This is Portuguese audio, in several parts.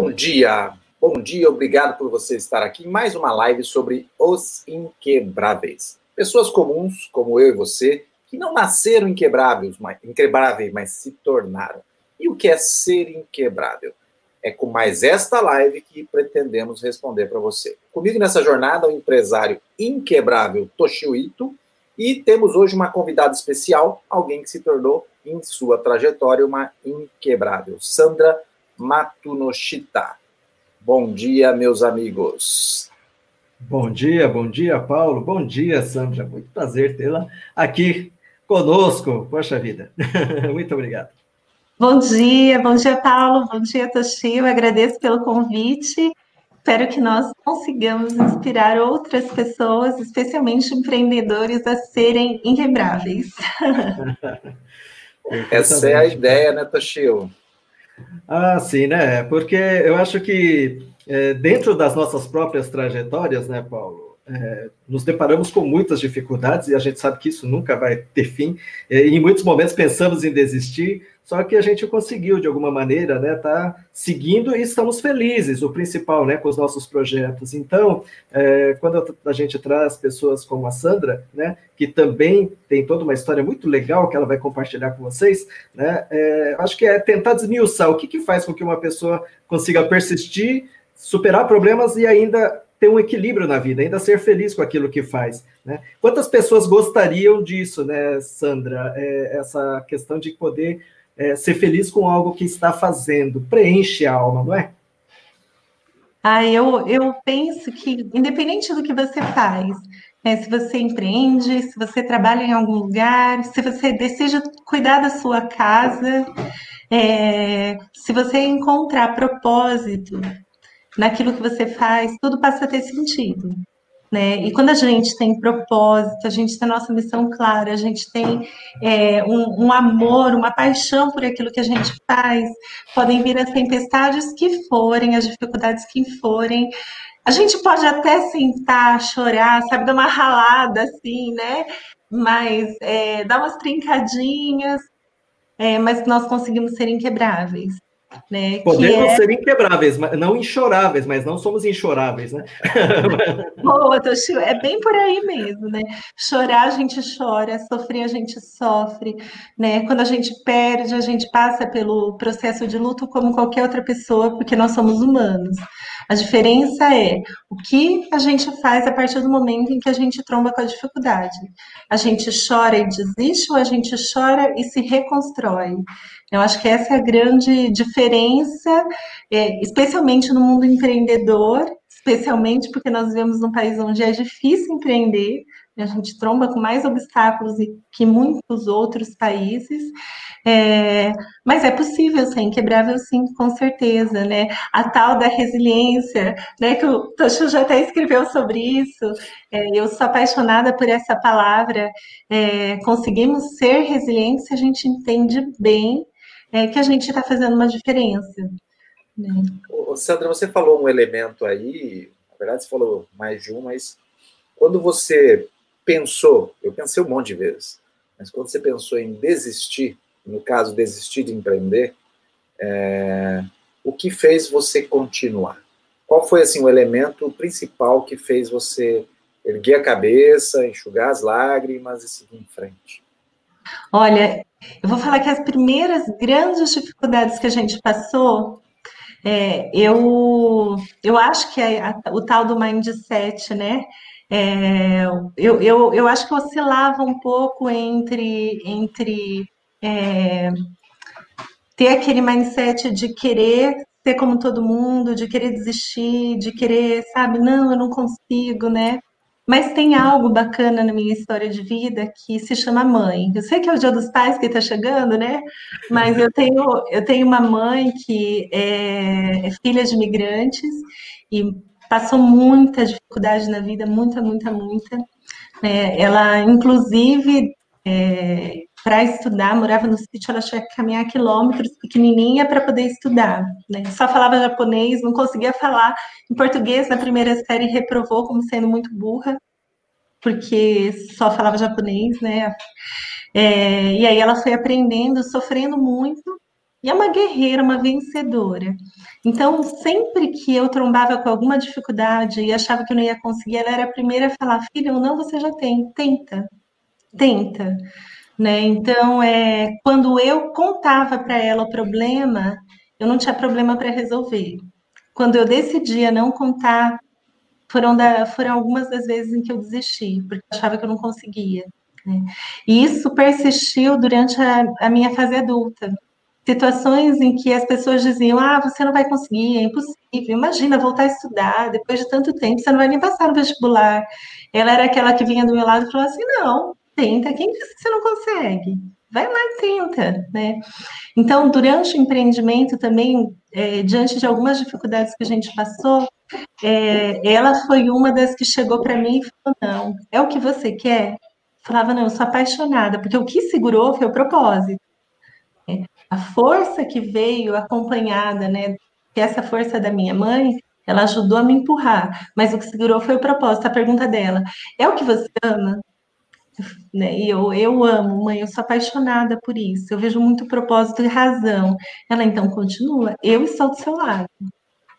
Bom dia, bom dia, obrigado por você estar aqui em mais uma live sobre os inquebráveis. Pessoas comuns, como eu e você, que não nasceram inquebráveis, mas, inquebráveis, mas se tornaram. E o que é ser inquebrável? É com mais esta live que pretendemos responder para você. Comigo nessa jornada o empresário inquebrável Toshio Ito e temos hoje uma convidada especial, alguém que se tornou em sua trajetória uma inquebrável, Sandra Matunoshita. Bom dia, meus amigos. Bom dia, bom dia, Paulo. Bom dia, Sandra. Muito prazer tê-la aqui conosco. Poxa vida. Muito obrigado. Bom dia, bom dia, Paulo. Bom dia, Toshio. Agradeço pelo convite. Espero que nós consigamos inspirar outras pessoas, especialmente empreendedores, a serem inquebráveis. Essa é a ideia, né, Toshio? Ah, sim, né? Porque eu acho que é, dentro das nossas próprias trajetórias, né, Paulo, é, nos deparamos com muitas dificuldades e a gente sabe que isso nunca vai ter fim. É, e em muitos momentos pensamos em desistir, só que a gente conseguiu de alguma maneira, né, tá seguindo e estamos felizes. O principal, né, com os nossos projetos. Então, é, quando a gente traz pessoas como a Sandra, né, que também tem toda uma história muito legal que ela vai compartilhar com vocês, né, é, acho que é tentar desmiuçar o que, que faz com que uma pessoa consiga persistir, superar problemas e ainda ter um equilíbrio na vida, ainda ser feliz com aquilo que faz. Né? Quantas pessoas gostariam disso, né, Sandra? É, essa questão de poder é, ser feliz com algo que está fazendo, preenche a alma, não é? Ah, eu, eu penso que, independente do que você faz, né, se você empreende, se você trabalha em algum lugar, se você deseja cuidar da sua casa, é, se você encontrar propósito naquilo que você faz, tudo passa a ter sentido. Né? E quando a gente tem propósito, a gente tem nossa missão clara, a gente tem é, um, um, amor, uma paixão por aquilo que a gente faz, podem vir as tempestades que forem, as dificuldades que forem. A gente pode até sentar, chorar, sabe, dar uma ralada assim, né? Mas é, dar umas trincadinhas, é, mas nós conseguimos ser inquebráveis. Né, Podemos é... ser inquebráveis, não inchoráveis, mas não somos inchoráveis, né? Boa, Toshio, é bem por aí mesmo, né? Chorar a gente chora, sofrer a gente sofre, né? Quando a gente perde, a gente passa pelo processo de luto como qualquer outra pessoa, porque nós somos humanos. A diferença é o que a gente faz a partir do momento em que a gente tromba com a dificuldade. A gente chora e desiste ou a gente chora e se reconstrói? Eu acho que essa é a grande diferença, é, especialmente no mundo empreendedor, especialmente porque nós vivemos num país onde é difícil empreender, a gente tromba com mais obstáculos que muitos outros países, é, mas é possível ser inquebrável sim, com certeza, né? A tal da resiliência, né? Que o Toshio já até escreveu sobre isso. É, eu sou apaixonada por essa palavra. É, conseguimos ser resilientes se a gente entende bem é, que a gente está fazendo uma diferença. Né? Sandra, você falou um elemento aí, na verdade você falou mais de um, mas quando você pensou, eu pensei um monte de vezes, mas quando você pensou em desistir, no caso, desistir de empreender, é, o que fez você continuar? Qual foi assim o elemento principal que fez você erguer a cabeça, enxugar as lágrimas e seguir em frente? Olha, eu vou falar que as primeiras grandes dificuldades que a gente passou, é, eu, eu acho que é o tal do mindset, né? É, eu, eu, eu acho que oscilava um pouco entre, entre é, ter aquele mindset de querer ser como todo mundo, de querer desistir, de querer, sabe, não, eu não consigo, né? Mas tem algo bacana na minha história de vida que se chama mãe. Eu sei que é o Dia dos Pais que está chegando, né? Mas eu tenho, eu tenho uma mãe que é, é filha de imigrantes e passou muita dificuldade na vida, muita, muita, muita. É, ela, inclusive, é, para estudar, morava no sítio, ela tinha que caminhar quilômetros pequenininha para poder estudar. Né? Só falava japonês, não conseguia falar em português. Na primeira série reprovou como sendo muito burra, porque só falava japonês, né? É, e aí ela foi aprendendo, sofrendo muito, E é uma guerreira, uma vencedora. Então, sempre que eu trombava com alguma dificuldade e achava que eu não ia conseguir, ela era a primeira a falar: filha, não, você já tem, tenta, tenta. Né? Então, é, quando eu contava para ela o problema, eu não tinha problema para resolver. Quando eu decidia não contar, foram, da, foram algumas das vezes em que eu desisti, porque eu achava que eu não conseguia. Né? E isso persistiu durante a, a minha fase adulta situações em que as pessoas diziam: ah, você não vai conseguir, é impossível. Imagina voltar a estudar depois de tanto tempo, você não vai nem passar no vestibular. Ela era aquela que vinha do meu lado e falou assim: não, tenta, quem disse que você não consegue? Vai lá e tenta, né? Então, durante o empreendimento também, é, diante de algumas dificuldades que a gente passou, é, ela foi uma das que chegou para mim e falou: não, é o que você quer? falava, não, eu sou apaixonada, porque o que segurou foi o propósito a força que veio acompanhada, né? Que essa força da minha mãe, ela ajudou a me empurrar, mas o que segurou foi o propósito. A pergunta dela é o que você ama? Né? E eu, eu amo, mãe, eu sou apaixonada por isso. Eu vejo muito propósito e razão. Ela então continua, eu estou do seu lado.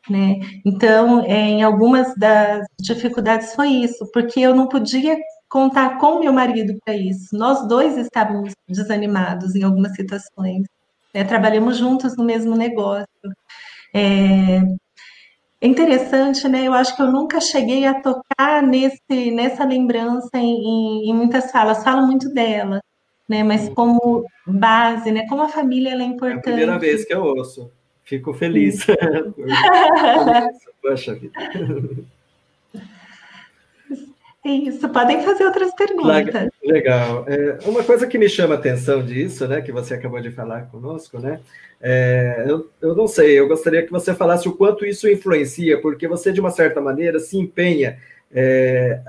Né? Então, é, em algumas das dificuldades foi isso, porque eu não podia contar com meu marido para isso. Nós dois estávamos desanimados em algumas situações. Né? Trabalhamos juntos no mesmo negócio. É, é interessante, né? Eu acho que eu nunca cheguei a tocar nesse, nessa lembrança em, em muitas falas. Falo muito dela, né? Mas como base, né? Como a família é importante. É a primeira vez que eu ouço. Fico feliz. Poxa vida. Isso, podem fazer outras perguntas. Legal. É, uma coisa que me chama a atenção disso, né, que você acabou de falar conosco, né, é, eu, eu não sei, eu gostaria que você falasse o quanto isso influencia, porque você, de uma certa maneira, se empenha é,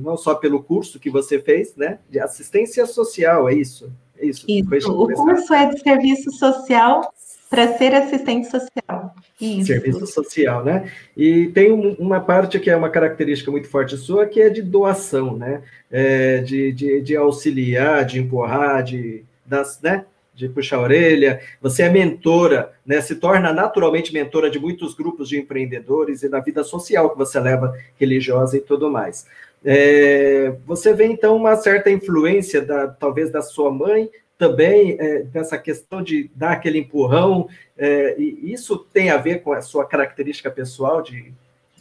não só pelo curso que você fez, né, de assistência social, é isso? É isso. isso. O curso é de serviço social para ser assistente social. Isso. Serviço social, né? E tem uma parte que é uma característica muito forte sua, que é de doação, né? É, de, de, de, auxiliar, de empurrar, de, das, né? de puxar a orelha. Você é mentora, né? Se torna naturalmente mentora de muitos grupos de empreendedores e da vida social que você leva, religiosa e tudo mais. É, você vê então uma certa influência da talvez da sua mãe também é, dessa questão de dar aquele empurrão, é, e isso tem a ver com a sua característica pessoal de,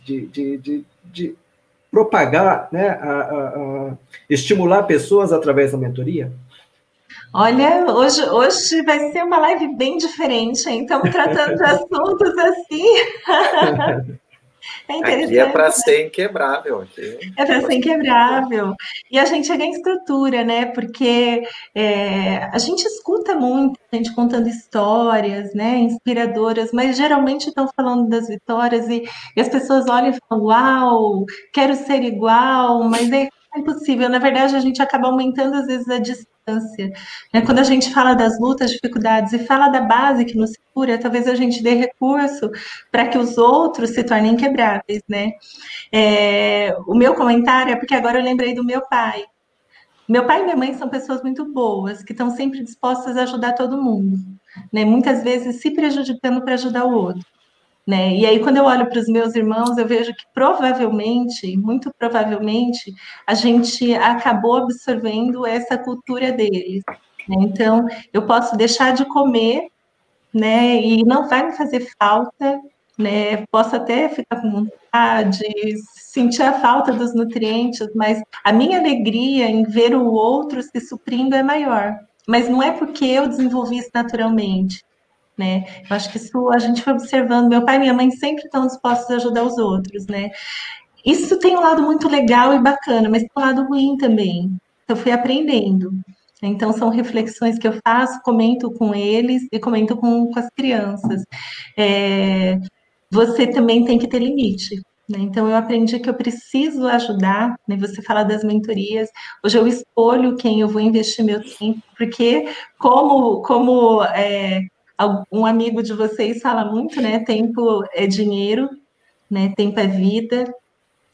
de, de, de, de propagar, né, a, a, a estimular pessoas através da mentoria? Olha, hoje, hoje vai ser uma live bem diferente, hein? Estamos tratando de assuntos assim. É aqui é para ser inquebrável. Aqui. É para ser inquebrável. E a gente chega em estrutura, né? Porque é, a gente escuta muito, a gente contando histórias, né? Inspiradoras, mas geralmente estão falando das vitórias e, e as pessoas olham e falam: Uau, quero ser igual, mas é impossível. Na verdade, a gente acaba aumentando às vezes a distância. Né? Quando a gente fala das lutas, dificuldades e fala da base que nos segura, talvez a gente dê recurso para que os outros se tornem inquebráveis, né? É, o meu comentário é porque agora eu lembrei do meu pai. Meu pai e minha mãe são pessoas muito boas, que estão sempre dispostas a ajudar todo mundo, né? Muitas vezes se prejudicando para ajudar o outro. Né? E aí, quando eu olho para os meus irmãos, eu vejo que provavelmente, muito provavelmente, a gente acabou absorvendo essa cultura deles. Né? Então, eu posso deixar de comer, né? E não vai me fazer falta, né? Posso até ficar com vontade, sentir a falta dos nutrientes, mas a minha alegria em ver o outro se suprindo é maior. Mas não é porque eu desenvolvi isso naturalmente né? Eu acho que isso a gente foi observando. Meu pai e minha mãe sempre estão dispostos a ajudar os outros, né? Isso tem um lado muito legal e bacana, mas tem um lado ruim também. Eu fui aprendendo. Então, são reflexões que eu faço, comento com eles e comento com, com as crianças. É, você também tem que ter limite. Né? Então, eu aprendi que eu preciso ajudar. Né? Você fala das mentorias. Hoje eu escolho quem eu vou investir meu tempo, porque, como, como é, um amigo de vocês fala muito, né? Tempo é dinheiro, né? Tempo é vida,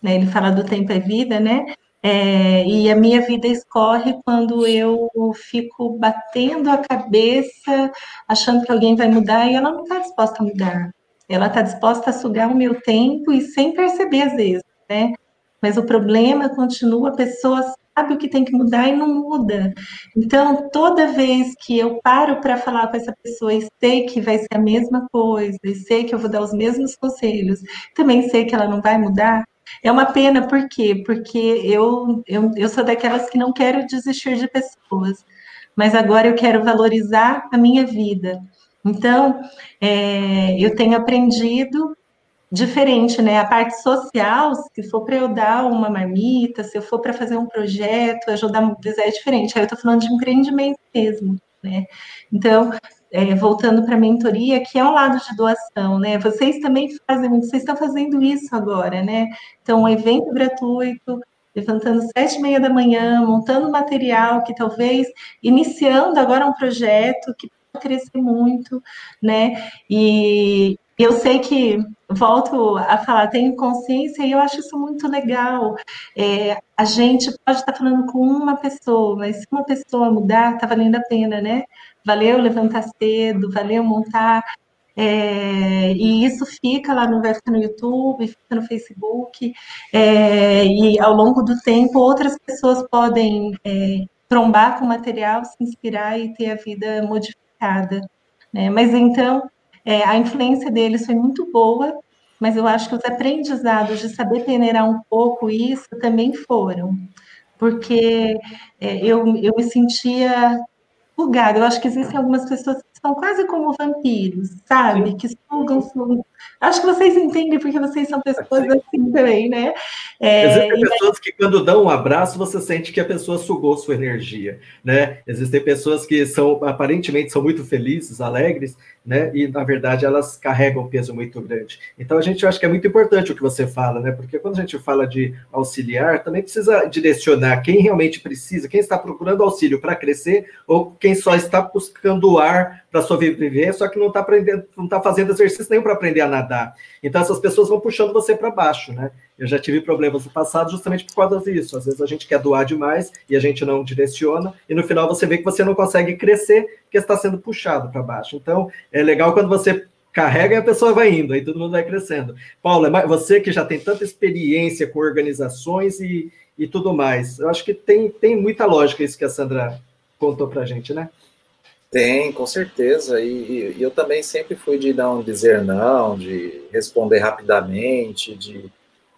né? Ele fala do tempo é vida, né? É, e a minha vida escorre quando eu fico batendo a cabeça, achando que alguém vai mudar, e ela não está disposta a mudar. Ela está disposta a sugar o meu tempo e sem perceber às vezes, né? Mas o problema continua, a pessoa sabe o que tem que mudar e não muda. Então, toda vez que eu paro para falar com essa pessoa e sei que vai ser a mesma coisa, e sei que eu vou dar os mesmos conselhos, também sei que ela não vai mudar, é uma pena, por quê? Porque eu, eu, eu sou daquelas que não quero desistir de pessoas, mas agora eu quero valorizar a minha vida. Então, é, eu tenho aprendido diferente, né? A parte social, se for para eu dar uma marmita, se eu for para fazer um projeto, ajudar mobilizar é diferente. Aí eu estou falando de empreendimento mesmo, né? Então, é, voltando para a mentoria, que é um lado de doação, né? Vocês também fazem, vocês estão fazendo isso agora, né? Então, um evento gratuito, levantando sete e meia da manhã, montando material que talvez iniciando agora um projeto que crescer muito, né? E, eu sei que, volto a falar, tenho consciência e eu acho isso muito legal. É, a gente pode estar falando com uma pessoa, mas se uma pessoa mudar, está valendo a pena, né? Valeu levantar cedo, valeu montar. É, e isso fica lá no, vai ficar no YouTube, fica no Facebook, é, e ao longo do tempo outras pessoas podem é, trombar com o material, se inspirar e ter a vida modificada. Né? Mas então, é, a influência deles foi muito boa, mas eu acho que os aprendizados de saber peneirar um pouco isso também foram, porque é, eu, eu me sentia bugada. Eu acho que existem algumas pessoas que são quase como vampiros, sabe? Que sugam, sugam. Acho que vocês entendem, porque vocês são pessoas assim também, né? É, Existem pessoas que, quando dão um abraço, você sente que a pessoa sugou sua energia, né? Existem pessoas que são, aparentemente, são muito felizes, alegres, né? E na verdade elas carregam um peso muito grande. Então a gente acha que é muito importante o que você fala, né? Porque quando a gente fala de auxiliar, também precisa direcionar quem realmente precisa, quem está procurando auxílio para crescer ou quem só está buscando ar para sobreviver, só que não está aprendendo, não está fazendo exercício nenhum para aprender a nadar. Então essas pessoas vão puxando você para baixo, né? Eu já tive problemas no passado justamente por causa disso. Às vezes a gente quer doar demais e a gente não direciona, e no final você vê que você não consegue crescer porque está sendo puxado para baixo. Então, é legal quando você carrega e a pessoa vai indo, aí todo mundo vai crescendo. Paula, é você que já tem tanta experiência com organizações e, e tudo mais, eu acho que tem, tem muita lógica isso que a Sandra contou para gente, né? Tem, com certeza. E, e, eu também sempre fui de não dizer não, de responder rapidamente, de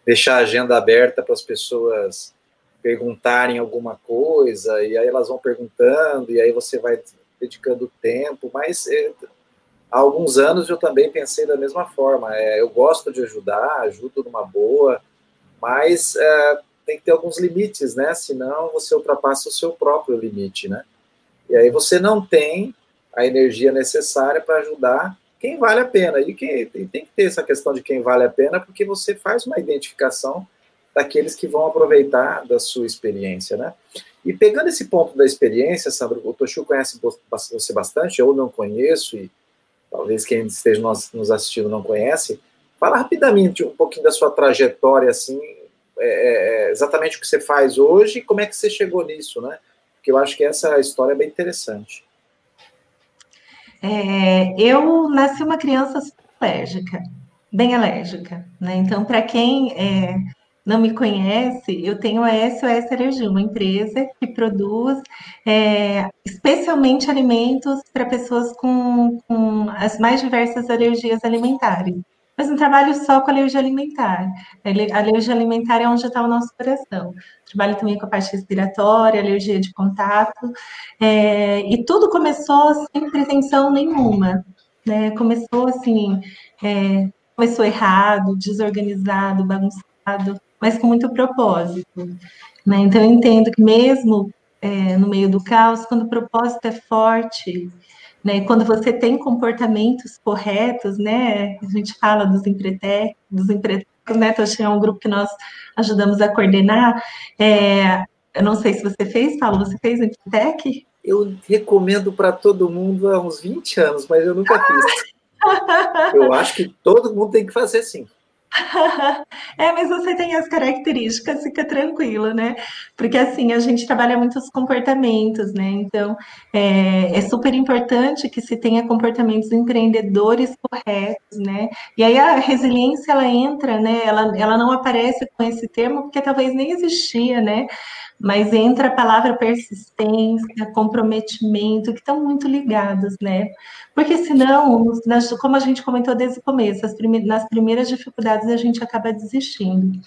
deixar a agenda aberta para as pessoas perguntarem alguma coisa, e aí elas vão perguntando, e aí você vai dedicando tempo, mas é, há alguns anos eu também pensei da mesma forma. É, eu gosto de ajudar, ajudo numa boa, mas é, tem que ter alguns limites, né? Senão você ultrapassa o seu próprio limite, né? E aí você não tem a energia necessária para ajudar quem vale a pena. E quem, tem que ter essa questão de quem vale a pena, porque você faz uma identificação daqueles que vão aproveitar da sua experiência, né? E pegando esse ponto da experiência, Sandro, o Toshu conhece você bastante, eu não conheço, e talvez quem esteja nos assistindo não conhece. Fala rapidamente um pouquinho da sua trajetória, assim, é, é, é, exatamente o que você faz hoje e como é que você chegou nisso, né? Porque eu acho que essa história é bem interessante. É, eu nasci uma criança alérgica, bem alérgica, né? Então, para quem é, não me conhece, eu tenho a SOS Alergia, uma empresa que produz é, especialmente alimentos para pessoas com, com as mais diversas alergias alimentares. Mas não trabalho só com alergia alimentar. A alergia alimentar é onde está o nosso coração. Trabalho também com a parte respiratória, alergia de contato. É, e tudo começou sem pretensão nenhuma. Né? Começou assim, é, começou errado, desorganizado, bagunçado, mas com muito propósito. Né? Então eu entendo que mesmo é, no meio do caos, quando o propósito é forte, né? Quando você tem comportamentos corretos, né? A gente fala dos empretec, dos empretec, né? Toshi é um grupo que nós ajudamos a coordenar. É, eu não sei se você fez, Paulo, você fez Empretec? Eu recomendo para todo mundo há uns 20 anos, mas eu nunca fiz. eu acho que todo mundo tem que fazer sim. É, mas você tem as características, fica tranquilo, né? Porque assim, a gente trabalha muitos comportamentos, né? Então, é, é super importante que se tenha comportamentos empreendedores corretos, né? E aí a resiliência, ela entra, né? Ela, ela não aparece com esse termo porque talvez nem existia, né? mas entra a palavra persistência, comprometimento, que estão muito ligados, né? Porque senão, como a gente comentou desde o começo, nas primeiras dificuldades a gente acaba desistindo.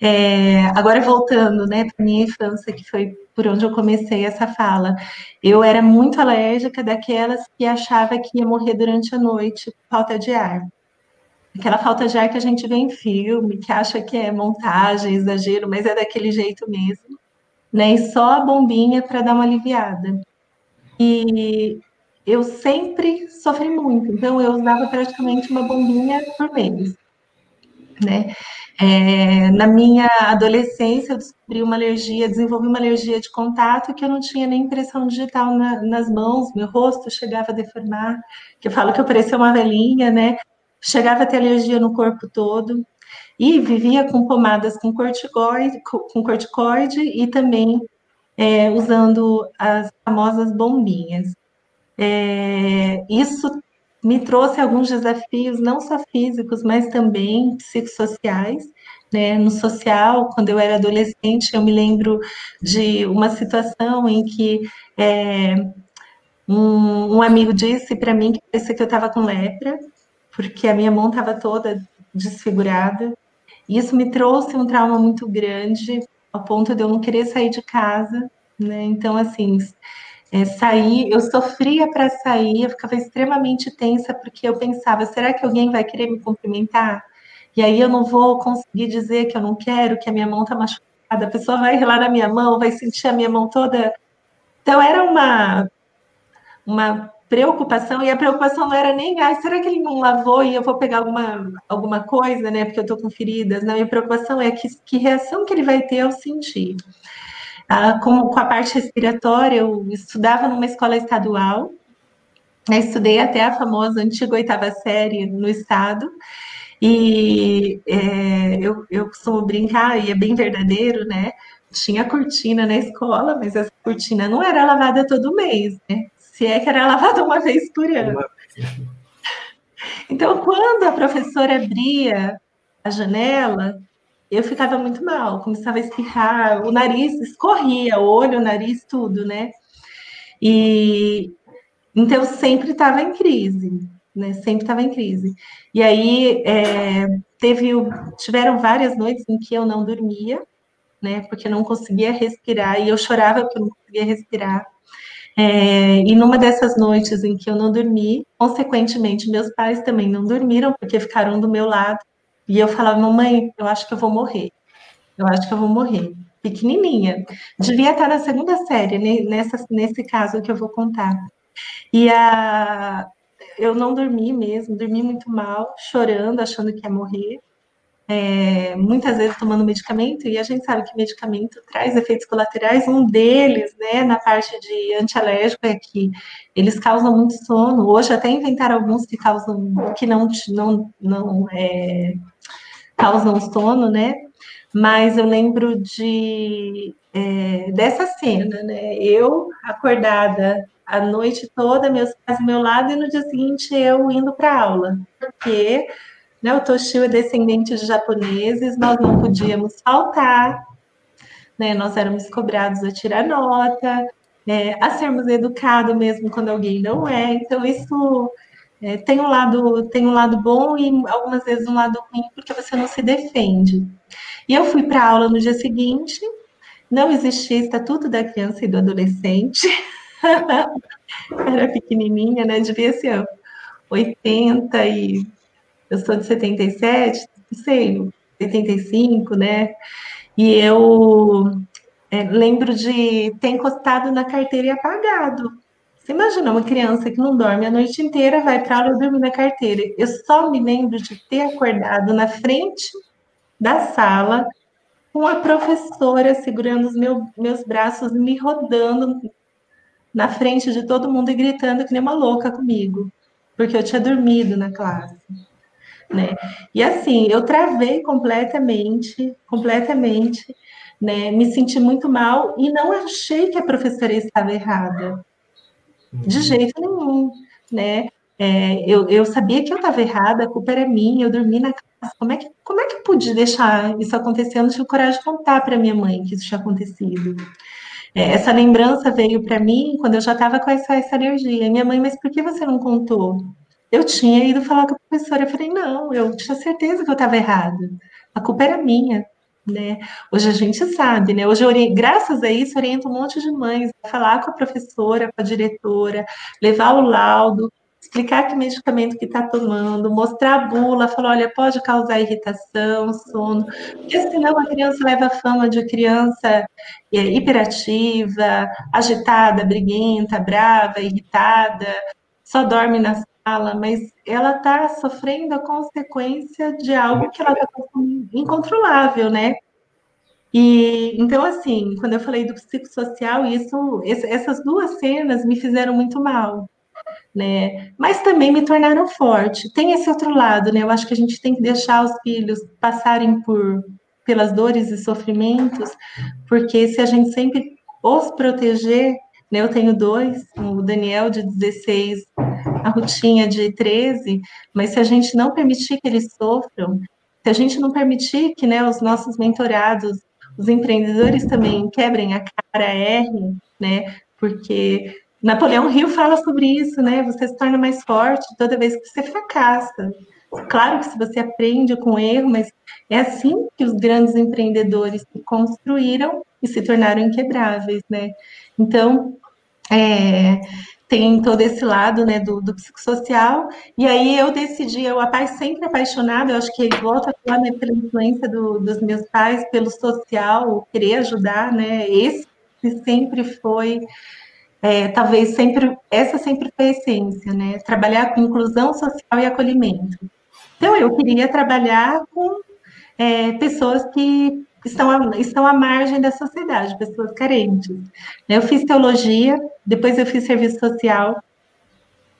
É, agora voltando, né, para minha infância, que foi por onde eu comecei essa fala, eu era muito alérgica daquelas que achava que ia morrer durante a noite falta de ar. Aquela falta de ar que a gente vê em filme, que acha que é montagem, exagero, mas é daquele jeito mesmo né? E só a bombinha para dar uma aliviada. E eu sempre sofri muito, então eu usava praticamente uma bombinha por mês, né? É, na minha adolescência, eu descobri uma alergia, desenvolvi uma alergia de contato que eu não tinha nem impressão digital na, nas mãos, meu rosto chegava a deformar, que eu falo que eu parecia uma velhinha, né? Chegava a ter alergia no corpo todo e vivia com pomadas com corticoide, com corticoide e também é, usando as famosas bombinhas. É, isso me trouxe alguns desafios, não só físicos, mas também psicossociais. Né? No social, quando eu era adolescente, eu me lembro de uma situação em que é, um, um, amigo disse para mim que parecia que eu estava com lepra, porque a minha mão estava toda desfigurada. Isso me trouxe um trauma muito grande, ao ponto de eu não querer sair de casa, né? Então, assim, é, sair, eu sofria para sair, eu ficava extremamente tensa, porque eu pensava, será que alguém vai querer me cumprimentar? E aí eu não vou conseguir dizer que eu não quero, que a minha mão está machucada, a pessoa vai relar na minha mão, vai sentir a minha mão toda. Então, era uma, uma preocupação, e a preocupação não era nem, ah, será que ele não lavou e eu vou pegar alguma, alguma coisa, né, porque eu estou com feridas? Não, a preocupação é que, que reação que ele vai ter ao sentir. Ah, com, com a parte respiratória, eu estudava numa escola estadual, né, estudei até a famosa antiga oitava série no estado, e é, eu, eu costumo brincar, e é bem verdadeiro, né? Tinha cortina na escola, mas essa cortina não era lavada todo mês, né? se é que era lavada uma vez por ano. Então, quando a professora abria a janela, eu ficava muito mal, começava a espirrar, o nariz escorria, o olho, o nariz, tudo, né? E então sempre estava em crise, né? Sempre estava em crise. E aí é, teve, tiveram várias noites em que eu não dormia, né? Porque não conseguia respirar e eu chorava porque eu não conseguia respirar. É, e numa dessas noites em que eu não dormi, consequentemente, meus pais também não dormiram, porque ficaram do meu lado. E eu falava, mamãe, eu acho que eu vou morrer. Eu acho que eu vou morrer. Pequenininha. Devia estar na segunda série, nessa, nesse caso que eu vou contar. E a, eu não dormi mesmo, dormi muito mal, chorando, achando que ia morrer é, muitas vezes tomando medicamento, e a gente sabe que medicamento traz efeitos colaterais, um deles, né, na parte de antialérgico, é que eles causam muito sono, hoje até inventaram alguns que causam, que não, não, não é, causam sono, né, mas eu lembro de, é, dessa cena, né, eu acordada a noite toda, meus pais do meu lado, e no dia seguinte eu indo para aula, porque né? O Toshio é descendente de japoneses, nós não podíamos faltar, né? Nós éramos cobrados a tirar nota, é, a sermos educados mesmo quando alguém não é. Então, isso é, tem, um lado, tem um lado bom e algumas vezes um lado ruim, porque você não se defende. E eu fui para a aula no dia seguinte, não existia Estatuto da Criança e do Adolescente. Era pequenininha, né? Devia ser 80 e eu sou de 77, não sei, 75, né? E eu é, lembro de ter encostado na carteira e apagado. Você imagina uma criança que não dorme a noite inteira, vai para aula e dorme na carteira. Eu só me lembro de ter acordado na frente da sala com a professora segurando os meu, meus braços me rodando na frente de todo mundo e gritando que nem uma louca comigo, porque eu tinha dormido na classe. né? E assim, eu travei completamente, completamente, né? Me senti muito mal e não achei que a professora estava errada, de uhum. jeito nenhum, né? É, eu, eu sabia que eu estava errada, a culpa era minha, eu dormi na casa. Como é que, como é que eu pude deixar isso acontecer? Eu não tive coragem de contar para minha mãe que isso tinha acontecido. É, essa lembrança veio para mim quando eu já estava com essa, essa alergia. Minha mãe, mas por que você não contou? Eu tinha ido falar com a professora. Eu falei, não, eu tinha certeza que eu estava errada. A culpa era minha. Né? Hoje a gente sabe, né? Hoje, eu, graças a isso, oriento um monte de mães a falar com a professora, com a diretora, levar o laudo, explicar que medicamento que está tomando, mostrar a bula, falar, olha, pode causar irritação, sono, porque senão a criança leva a fama de criança é, hiperativa, agitada, briguenta, brava, irritada, só dorme na sala, mas ela está sofrendo a consequência de algo que ela está incontrolável, né? E então, assim, quando eu falei do psicossocial, isso, essas duas cenas me fizeram muito mal, né? Mas também me tornaram forte. Tem esse outro lado, né? Eu acho que a gente tem que deixar os filhos passarem por pelas dores e sofrimentos, porque se a gente sempre os proteger, né? Eu tenho dois, o Daniel de 16, a Rutinha de 13, mas se a gente não permitir que eles sofram, se a gente não permitir que, né, os nossos mentorados, os empreendedores também quebrem a cara, errem, né? Porque Napoleão Hill fala sobre isso, né? Você se torna mais forte toda vez que você fracassa. Claro que se você aprende com erro, mas é assim que os grandes empreendedores se construíram e se tornaram inquebráveis, né? Então, é, tem todo esse lado, né, do, do, psicossocial, e aí eu decidi, eu a paz sempre apaixonada, eu acho que volta falar, né, pela influência do, dos meus pais, pelo social, querer ajudar, né, esse sempre foi é, talvez sempre, essa sempre foi a essência, né? Trabalhar com inclusão social e acolhimento. Então, eu queria trabalhar com é, pessoas que estão, à, estão à margem da sociedade, pessoas carentes. Eu fiz teologia, depois eu fiz serviço social,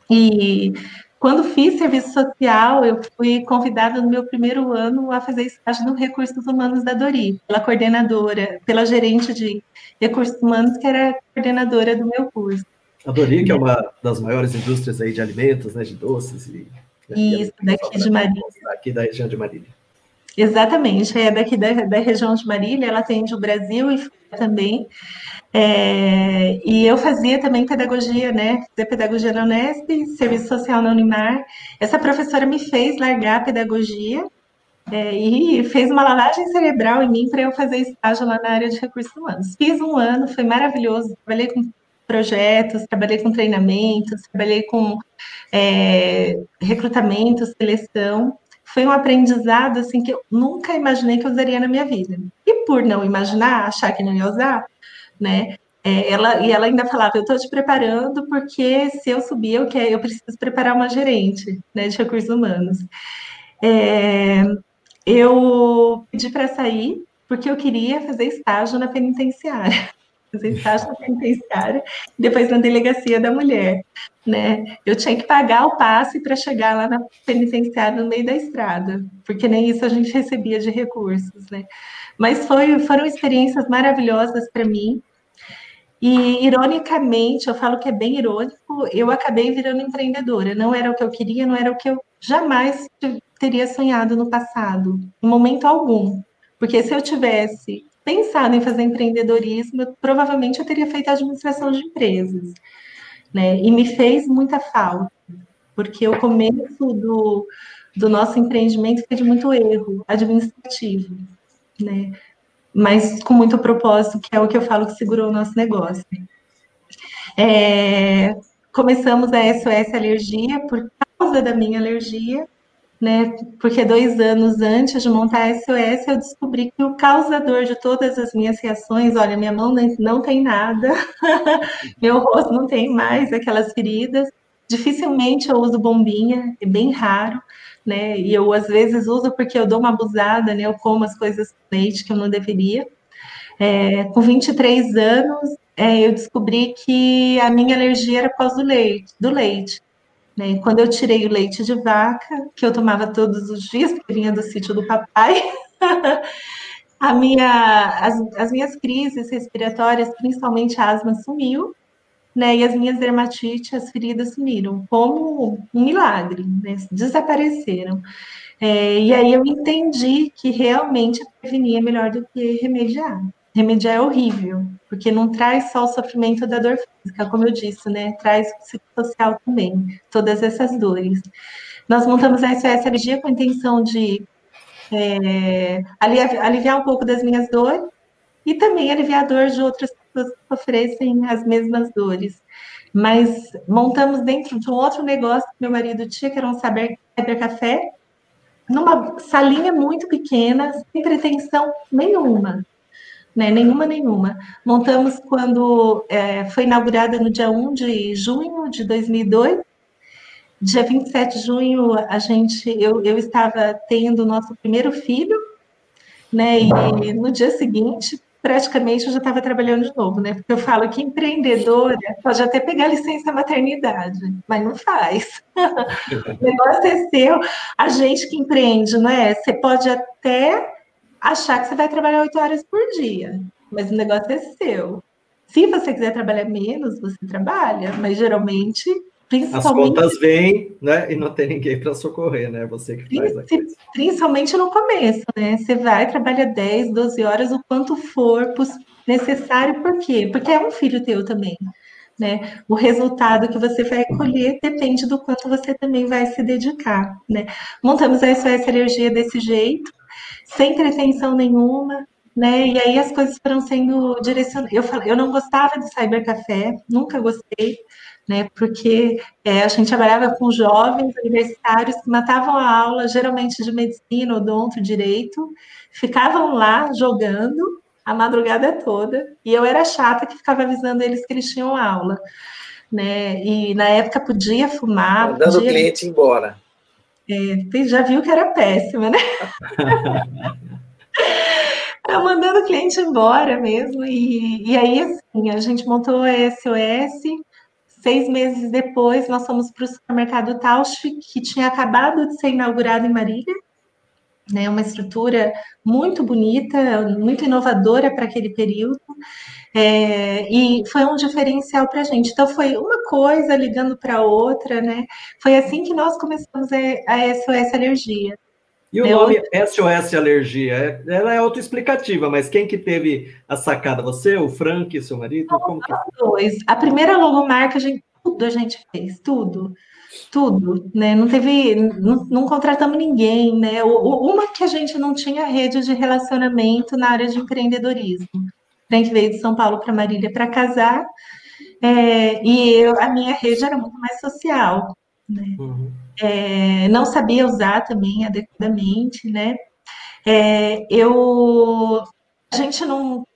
e quando fiz serviço social, eu fui convidada no meu primeiro ano a fazer estágio no Recursos Humanos da Dori, pela coordenadora, pela gerente de recursos humanos, que era coordenadora do meu curso. A Dori, que é uma das maiores indústrias aí de alimentos, né, de doces e... Né, Isso, daqui de Marília. Aqui da região de Marília. Exatamente, é daqui da, da região de Marília, ela atende o Brasil e também. É, e eu fazia também pedagogia, né? Fazia pedagogia na Unesp, serviço social na Unimar. Essa professora me fez largar a pedagogia é, e fez uma lavagem cerebral em mim para eu fazer estágio lá na área de recursos humanos. Fiz um ano, foi maravilhoso. Trabalhei com projetos, trabalhei com treinamentos, trabalhei com é, recrutamento, seleção. Foi um aprendizado assim que eu nunca imaginei que eu usaria na minha vida. E por não imaginar, achar que não ia usar, né? É, ela, e ela ainda falava, eu estou te preparando porque se eu subir, eu, quero, eu preciso preparar uma gerente né, de recursos humanos. É, eu pedi para sair porque eu queria fazer estágio na penitenciária. Fazer estágio na penitenciária, depois na delegacia da mulher. Né? Eu tinha que pagar o passe para chegar lá na penitenciária no meio da estrada, porque nem isso a gente recebia de recursos. Né? Mas foi, foram experiências maravilhosas para mim. E, ironicamente, eu falo que é bem irônico, eu acabei virando empreendedora. Não era o que eu queria, não era o que eu jamais teria sonhado no passado, em momento algum. Porque se eu tivesse pensado em fazer empreendedorismo, eu, provavelmente eu teria feito administração de empresas. Né? E me fez muita falta, porque o começo do, do nosso empreendimento foi de muito erro administrativo né? Mas com muito propósito, que é o que eu falo que segurou o nosso negócio. É, começamos a SOS Alergia por causa da minha alergia, né? Porque dois anos antes de montar a SOS, eu descobri que o causador de todas as minhas reações, olha, minha mão não tem nada, meu rosto não tem mais aquelas feridas, dificilmente eu uso bombinha, é bem raro né? E eu às vezes uso porque eu dou uma abusada, né? Eu como as coisas com leite que eu não deveria. É, com 23 anos, é, eu descobri que a minha alergia era por causa do leite, do leite. Né? Quando eu tirei o leite de vaca, que eu tomava todos os dias, porque vinha do sítio do papai, a minha, as, as, minhas crises respiratórias, principalmente a asma, sumiu, né? E as minhas dermatites, as feridas sumiram, como um milagre, né? desapareceram. É, e aí eu entendi que realmente prevenir é melhor do que remediar. Remediar é horrível, porque não traz só o sofrimento da dor física, como eu disse, né? Traz o psicossocial também, todas essas dores. Nós montamos a SOS Alergia com a intenção de é, aliviar, um pouco das minhas dores e também aliviar a dor de outras pessoas que oferecem as mesmas dores. Mas montamos dentro de um outro negócio que meu marido tinha, que era um saber café, numa salinha muito pequena, sem pretensão nenhuma. Né, nenhuma, nenhuma. Montamos quando é, foi inaugurada no dia 1 de junho de 2002. Dia 27 de junho, a gente, eu, eu estava tendo o nosso primeiro filho, né? E no dia seguinte, praticamente eu já estava trabalhando de novo, né? Porque eu falo que empreendedora pode até pegar licença maternidade, mas não faz. o negócio é seu. A gente que empreende, não é? Você pode até achar que você vai trabalhar oito horas por dia, mas o negócio é seu. Se você quiser trabalhar menos, você trabalha, mas geralmente as contas vêm, né? E não tem ninguém para socorrer, né? Você que faz a coisa. Principalmente no começo, né? Você vai, trabalha 10, 12 horas, o quanto for necessário, por quê? Porque é um filho teu também. Né? O resultado que você vai colher depende do quanto você também vai se dedicar, né? Montamos a SOS Energia desse jeito, sem pretensão nenhuma, né? E aí as coisas foram sendo direcionadas. Eu falei, eu não gostava de cybercafé, nunca gostei, né? Porque é, a gente trabalhava com jovens universitários que matavam a aula, geralmente de medicina, odonto, direito, ficavam lá jogando a madrugada toda, e eu era chata que ficava avisando eles que eles tinham aula. Né? E na época podia fumar. Mandando podia... o cliente embora. É, já viu que era péssima, né? Eu mandando o cliente embora mesmo. E, e aí, assim, a gente montou a SOS, Seis meses depois, nós fomos para o supermercado Tausch, que tinha acabado de ser inaugurado em Marília, né, uma estrutura muito bonita, muito inovadora para aquele período, é, e foi um diferencial para a gente. Então, foi uma coisa ligando para outra, né? Foi assim que nós começamos a, a SOS Alergia. E o é nome outra... SOS Alergia, ela é autoexplicativa, mas quem que teve a sacada? Você, o Frank, seu marido? Não, como dois. A primeira logomarca, a gente, tudo a gente fez, tudo. Tudo, né? Não teve, não, não contratamos ninguém, né? Uma que a gente não tinha rede de relacionamento na área de empreendedorismo. Frank veio de São Paulo para Marília para casar, é, e eu, a minha rede era muito mais social, né? Uhum é, não sabia usar também adequadamente, né? É, eu, a gente não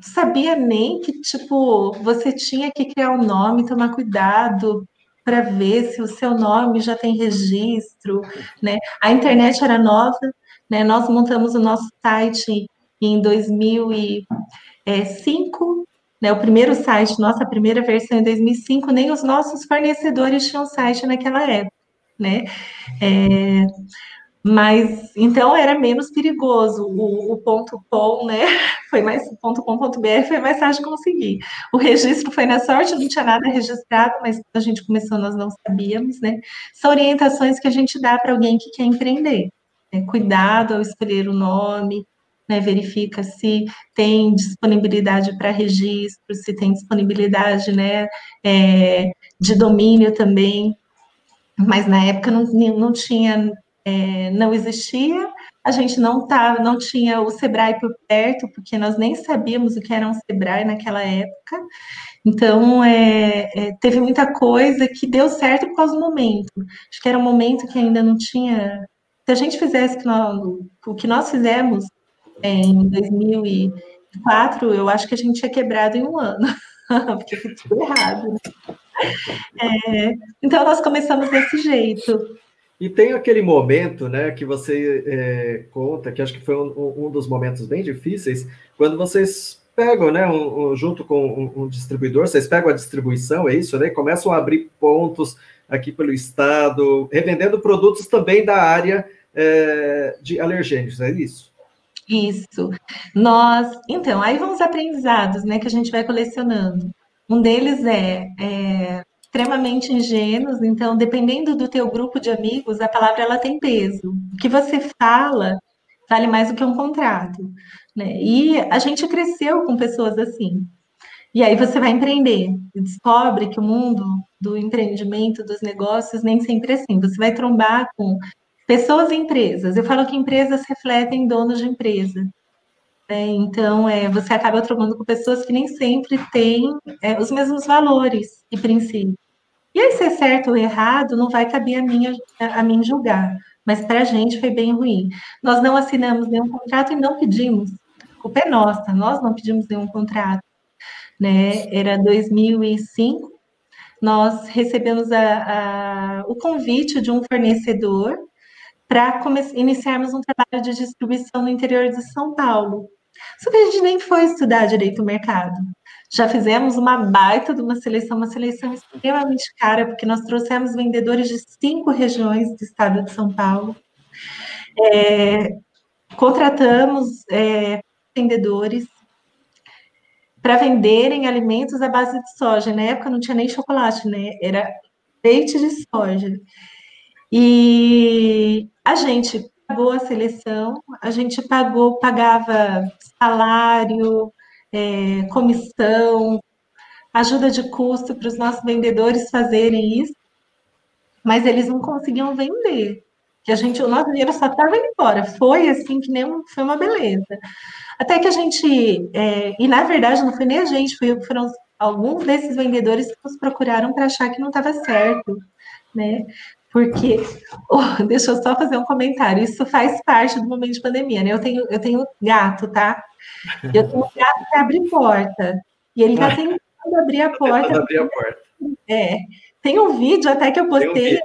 sabia nem que, tipo, você tinha que criar um nome, tomar cuidado para ver se o seu nome já tem registro, né? A internet era nova, né? Nós montamos o nosso site em 2005, né? O primeiro site, nossa primeira versão em 2005, nem os nossos fornecedores tinham site naquela época né? É, mas então era menos perigoso. O, o, ponto com, né? Foi mais ponto .com.br foi mais fácil de conseguir. O registro foi na sorte, não tinha nada registrado, mas a gente começou nós não sabíamos, né? São orientações que a gente dá para alguém que quer empreender. Né? Cuidado ao escolher o nome, né? Verifica se tem disponibilidade para registro, se tem disponibilidade, né? É, de domínio também mas na época não, não tinha, é, não existia, a gente não tá, não tinha o Sebrae por perto, porque nós nem sabíamos o que era um Sebrae naquela época. Então, é, é, teve muita coisa que deu certo por causa do momento. Acho que era um momento que ainda não tinha. Se a gente fizesse o que nós fizemos em 2004, eu acho que a gente tinha quebrado em um ano, porque foi tudo errado. Né? É, então nós começamos desse jeito. E tem aquele momento, né, que você é, conta, que acho que foi um, um, dos momentos bem difíceis, quando vocês pegam, né, um, junto com um, distribuidor, vocês pegam a distribuição, é isso, né, começam a abrir pontos aqui pelo estado, revendendo produtos também da área é, de alergênicos, é isso? Isso. Nós, então, aí vão os aprendizados, né, que a gente vai colecionando. Um deles é, é extremamente ingênuos, então, dependendo do teu grupo de amigos, a palavra ela tem peso. O que você fala vale mais do que um contrato, né? E a gente cresceu com pessoas assim. E aí você vai empreender e descobre que o mundo do empreendimento, dos negócios, nem sempre é assim. Você vai trombar com pessoas e empresas. Eu falo que empresas refletem donos de empresa. Né? Então, é, você acaba trombando com pessoas que nem sempre têm é, os mesmos valores e princípios. E aí, se é certo ou errado, não vai caber a, minha, a mim julgar. Mas para a gente foi bem ruim. Nós não assinamos nenhum contrato e não pedimos. A culpa é nossa, nós não pedimos nenhum contrato né? Era 2005, nós recebemos a, a, o convite de um fornecedor para iniciarmos um trabalho de distribuição no interior de São Paulo. Só que a gente nem foi estudar direito o mercado. Já fizemos uma baita de uma seleção, uma seleção extremamente cara, porque nós trouxemos vendedores de cinco regiões do estado de São Paulo. É, contratamos é, vendedores para venderem alimentos à base de soja. Na época não tinha nem chocolate, né? Era leite de soja. E a gente pagou a seleção, a gente pagou, pagava salário, é, comissão, ajuda de custo para os nossos vendedores fazerem isso, mas eles não conseguiam vender. Que a gente, o nosso dinheiro só estava indo embora. Foi assim que nem foi uma beleza. Até que a gente, é, e na verdade não foi nem a gente, foi, foram alguns desses vendedores que nos procuraram para achar que não estava certo, né? Porque, oh, deixa eu só fazer um comentário, isso faz parte do momento de pandemia, né? Eu tenho, eu tenho gato, tá? Eu tenho um gato que abre porta, e ele está tentando abrir a porta. abrir a porta. É, tem um vídeo até que eu postei,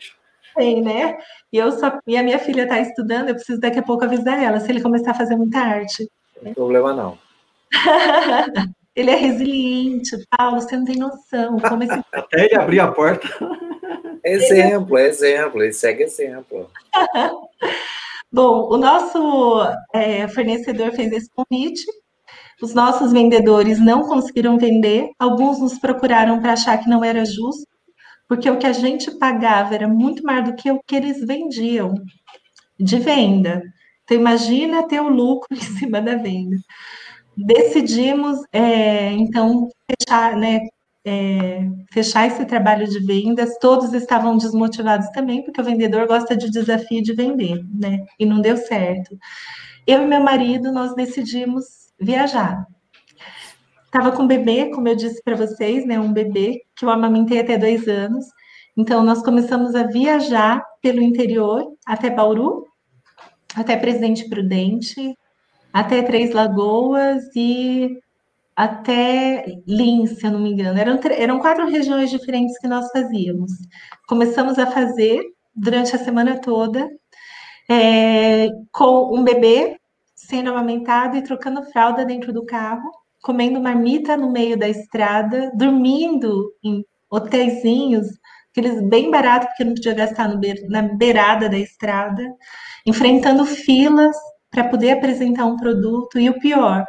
tem, né? E eu só, e a minha filha está estudando, eu preciso daqui a pouco avisar ela, se ele começar a fazer muita arte. Não tem problema, não. ele é resiliente, Paulo, você não tem noção. Como esse... Até ele abrir a porta. Exemplo, exemplo, ele segue exemplo. Bom, o nosso é, fornecedor fez esse convite, os nossos vendedores não conseguiram vender, alguns nos procuraram para achar que não era justo, porque o que a gente pagava era muito mais do que o que eles vendiam de venda. Então, imagina ter o lucro em cima da venda. Decidimos, é, então, fechar, né, é, fechar esse trabalho de vendas. Todos estavam desmotivados também, porque o vendedor gosta de desafio de vender, né? E não deu certo. Eu e meu marido, nós decidimos viajar. Estava com um bebê, como eu disse para vocês, né? Um bebê que eu amamentei até dois anos. Então, nós começamos a viajar pelo interior até Bauru, até Presidente Prudente, até Três Lagoas e até Lins, se eu não me engano. Eram, eram quatro regiões diferentes que nós fazíamos. Começamos a fazer durante a semana toda, é, com um bebê sendo amamentado e trocando fralda dentro do carro, comendo marmita no meio da estrada, dormindo em hotéisinhos, aqueles bem baratos, porque não podia gastar no, na beirada da estrada enfrentando filas para poder apresentar um produto e o pior,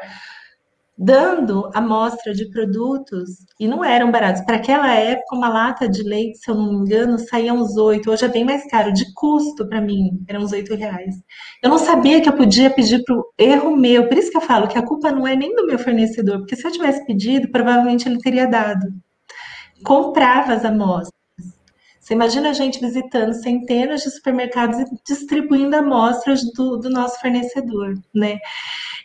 dando amostra de produtos e não eram baratos. Para aquela época, uma lata de leite, se eu não me engano, saía uns oito. Hoje é bem mais caro. De custo para mim, eram uns oito reais. Eu não sabia que eu podia pedir para o erro meu. Por isso que eu falo que a culpa não é nem do meu fornecedor, porque se eu tivesse pedido, provavelmente ele teria dado. Comprava as amostras. Você imagina a gente visitando centenas de supermercados e distribuindo amostras do, do nosso fornecedor, né?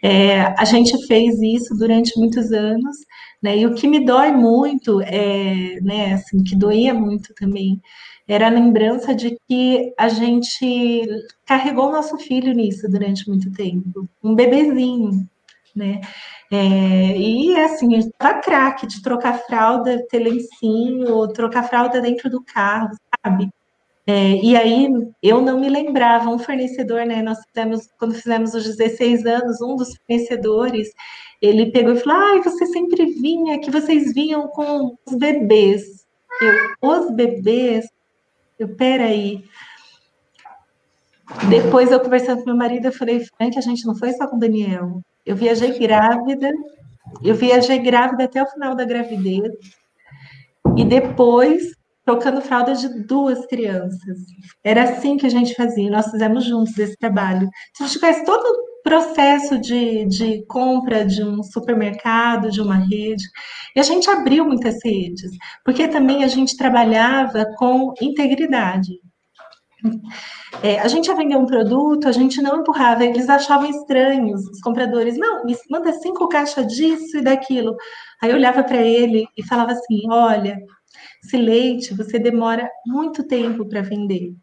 É, a gente fez isso durante muitos anos, né? E o que me dói muito, é, né, assim, que doía muito também, era a lembrança de que a gente carregou nosso filho nisso durante muito tempo, um bebezinho, né? É, e assim, gente tava craque de trocar fralda, ter lencinho, trocar fralda dentro do carro, sabe? É, e aí eu não me lembrava, um fornecedor, né? Nós fizemos, quando fizemos os 16 anos, um dos fornecedores, ele pegou e falou: Ai, você sempre vinha, que vocês vinham com os bebês. Eu, os bebês, Eu, peraí. Depois eu conversando com meu marido, eu falei, Frank, a gente não foi só com o Daniel. Eu viajei grávida, eu viajei grávida até o final da gravidez. E depois trocando fralda de duas crianças. Era assim que a gente fazia, nós fizemos juntos esse trabalho. Se a gente conhece todo o processo de, de compra de um supermercado, de uma rede, e a gente abriu muitas redes, porque também a gente trabalhava com integridade. É, a gente ia vender um produto, a gente não empurrava, eles achavam estranhos, os compradores, não, me manda cinco caixas disso e daquilo. Aí eu olhava para ele e falava assim: olha, esse leite você demora muito tempo para vender.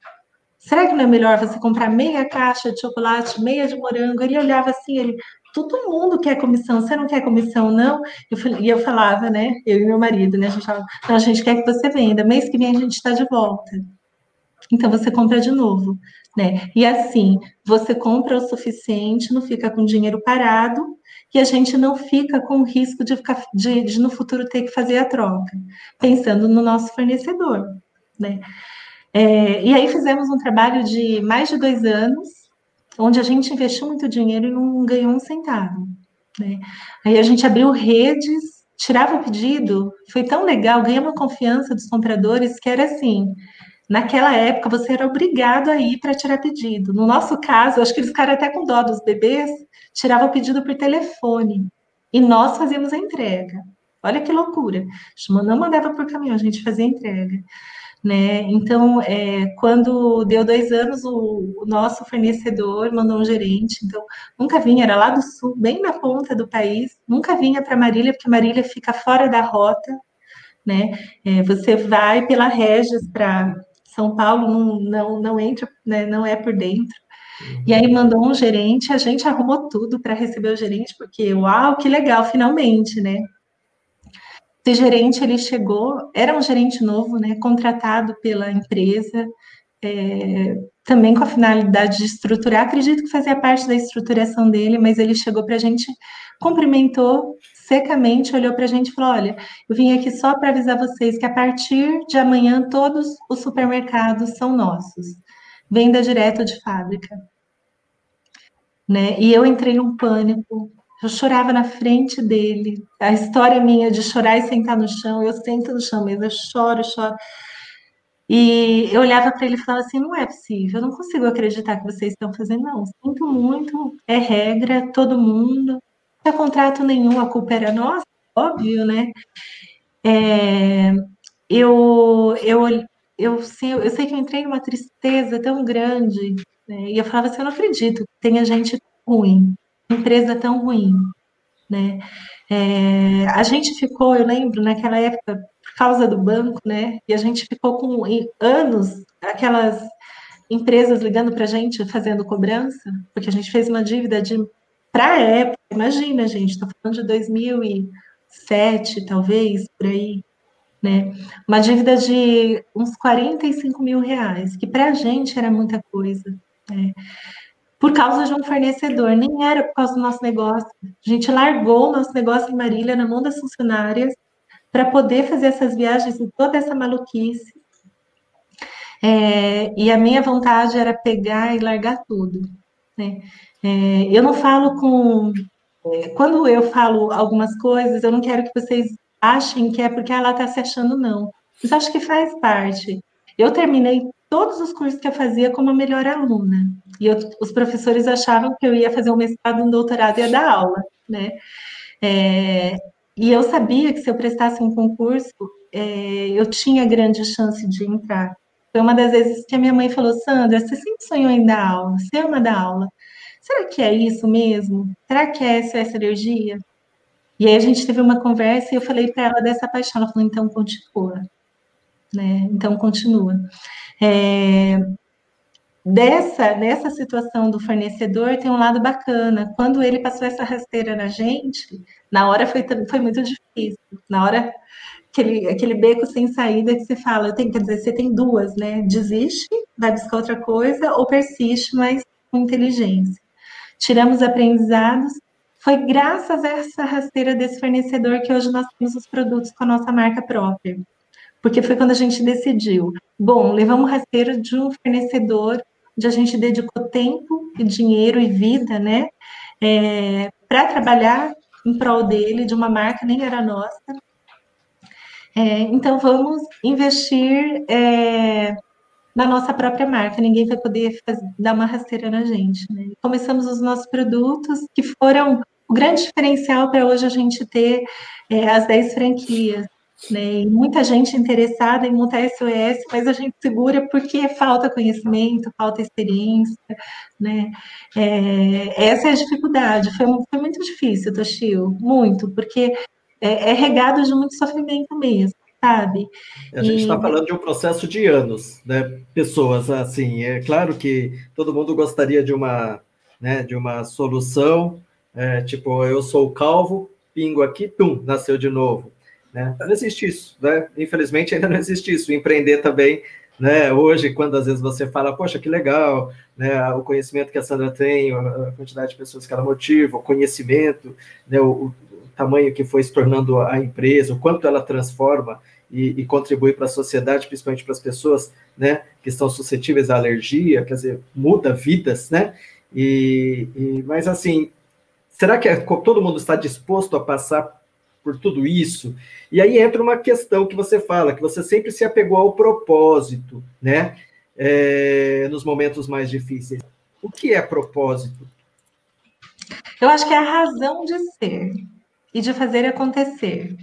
Será que não é melhor você comprar meia caixa de chocolate, meia de morango? Ele olhava assim, ele, todo mundo quer comissão, você não quer comissão, não? Eu, e eu falava, né? Eu e meu marido, né? A gente falava, não, a gente quer que você venda, mês que vem a gente está de volta. Então você compra de novo, né? E assim, você compra o suficiente, não fica com dinheiro parado, e a gente não fica com o risco de, ficar, de, de no futuro ter que fazer a troca, pensando no nosso fornecedor, né? É, e aí fizemos um trabalho de mais de dois anos, onde a gente investiu muito dinheiro e não ganhou um centavo. Né? Aí a gente abriu redes, tirava o pedido, foi tão legal, ganhamos a confiança dos compradores que era assim. Naquela época, você era obrigado a ir para tirar pedido. No nosso caso, acho que eles ficaram até com dó dos bebês, tirava o pedido por telefone. E nós fazíamos a entrega. Olha que loucura. Não mandava por caminhão, a gente fazia a entrega. Né? Então, é, quando deu dois anos, o, o, nosso fornecedor mandou um gerente. Então, nunca vinha, era lá do sul, bem na ponta do país. Nunca vinha para Marília, porque Marília fica fora da rota. Né? É, você vai pela Regis para são Paulo não, não, não entra, né, não é por dentro. E aí mandou um gerente, a gente arrumou tudo para receber o gerente, porque, uau, que legal, finalmente, né? Esse gerente, ele chegou, era um gerente novo, né, contratado pela empresa, é, também com a finalidade de estruturar, acredito que fazia parte da estruturação dele, mas ele chegou para a gente, cumprimentou secamente olhou para a gente e falou: Olha, eu vim aqui só para avisar vocês que a partir de amanhã todos os supermercados são nossos. Venda direto de fábrica. Né? E eu entrei num pânico. Eu chorava na frente dele. A história minha de chorar e sentar no chão, eu sento no chão mesmo, eu choro, choro. E eu olhava para ele e falava assim: não é possível, eu não consigo acreditar que vocês estão fazendo, não. Sinto muito, é regra, todo mundo tinha contrato nenhum, a culpa era nossa, óbvio, né? É, eu, eu, eu, sim, eu sei que eu entrei numa tristeza tão grande, né? e eu falava assim, eu não acredito que tenha gente ruim, empresa tão ruim, né? É, a gente ficou, eu lembro, naquela época, por causa do banco, né? E a gente ficou com anos aquelas empresas ligando para a gente, fazendo cobrança, porque a gente fez uma dívida de para a época, imagina, gente, estou falando de 2007, talvez, por aí, né? Uma dívida de uns 45 mil reais, que para a gente era muita coisa, né? Por causa de um fornecedor, nem era por causa do nosso negócio. A gente largou o nosso negócio em Marília na mão das funcionárias para poder fazer essas viagens e toda essa maluquice. É, e a minha vontade era pegar e largar tudo. Né? É, eu não falo com. É, quando eu falo algumas coisas, eu não quero que vocês achem que é porque ela está se achando, não. Mas acho que faz parte. Eu terminei todos os cursos que eu fazia como a melhor aluna. E eu, os professores achavam que eu ia fazer um mestrado, um doutorado e ia dar aula, né? É, e eu sabia que se eu prestasse um concurso, é, eu tinha grande chance de entrar. Foi uma das vezes que a minha mãe falou, Sandra, você sempre sonhou em dar aula, você ama dar aula. Será que é isso mesmo? Será que é essa, essa energia? E aí a gente teve uma conversa e eu falei para ela dessa paixão. Ela falou, então continua. Né? Então continua. É, dessa, nessa situação do fornecedor tem um lado bacana. Quando ele passou essa rasteira na gente, na hora foi, foi muito difícil. Na hora, aquele, aquele beco sem saída que você fala, tem, quer dizer, você tem duas, né? Desiste, vai buscar outra coisa, ou persiste, mas com inteligência tiramos aprendizados. Foi graças a essa rasteira desse fornecedor que hoje nós temos os produtos com a nossa marca própria. porque foi quando a gente decidiu, bom, levamos rasteiro de um fornecedor onde a gente dedicou tempo e dinheiro e vida, né, é, para trabalhar em prol dele, de uma marca nem era nossa. É, então vamos investir é, na nossa própria marca, ninguém vai poder fazer, dar uma rasteira na gente. Né? Começamos os nossos produtos, que foram o grande diferencial para hoje a gente ter é, as 10 franquias. Né? E muita gente interessada em montar SOS, mas a gente segura porque falta conhecimento, falta experiência, né? É, essa é a dificuldade. Foi, foi muito difícil, Toshio, muito, porque é, é regado de muito sofrimento mesmo sabe? A gente está falando de um processo de anos, né? Pessoas, assim, é claro que todo mundo gostaria de uma, né, de uma solução, é, tipo, eu sou calvo, pingo aqui, pum, nasceu de novo. Né? Não existe isso, né? Infelizmente ainda não existe isso. Empreender também, né? Hoje, quando às vezes você fala, poxa, que legal, né? O conhecimento que a Sandra tem, a quantidade de pessoas que ela motiva, o conhecimento, né? O, o tamanho que foi se tornando a empresa, o quanto ela transforma e, e contribui para a sociedade, principalmente para as pessoas, né? Que estão suscetíveis à alergia, quer dizer, muda vidas, né? E, e mas assim, será que é, todo mundo está disposto a passar por tudo isso? E aí entra uma questão que você fala, que você sempre se apegou ao propósito, né? É, nos momentos mais difíceis. O que é propósito? Eu acho que é a razão de ser e de fazer acontecer.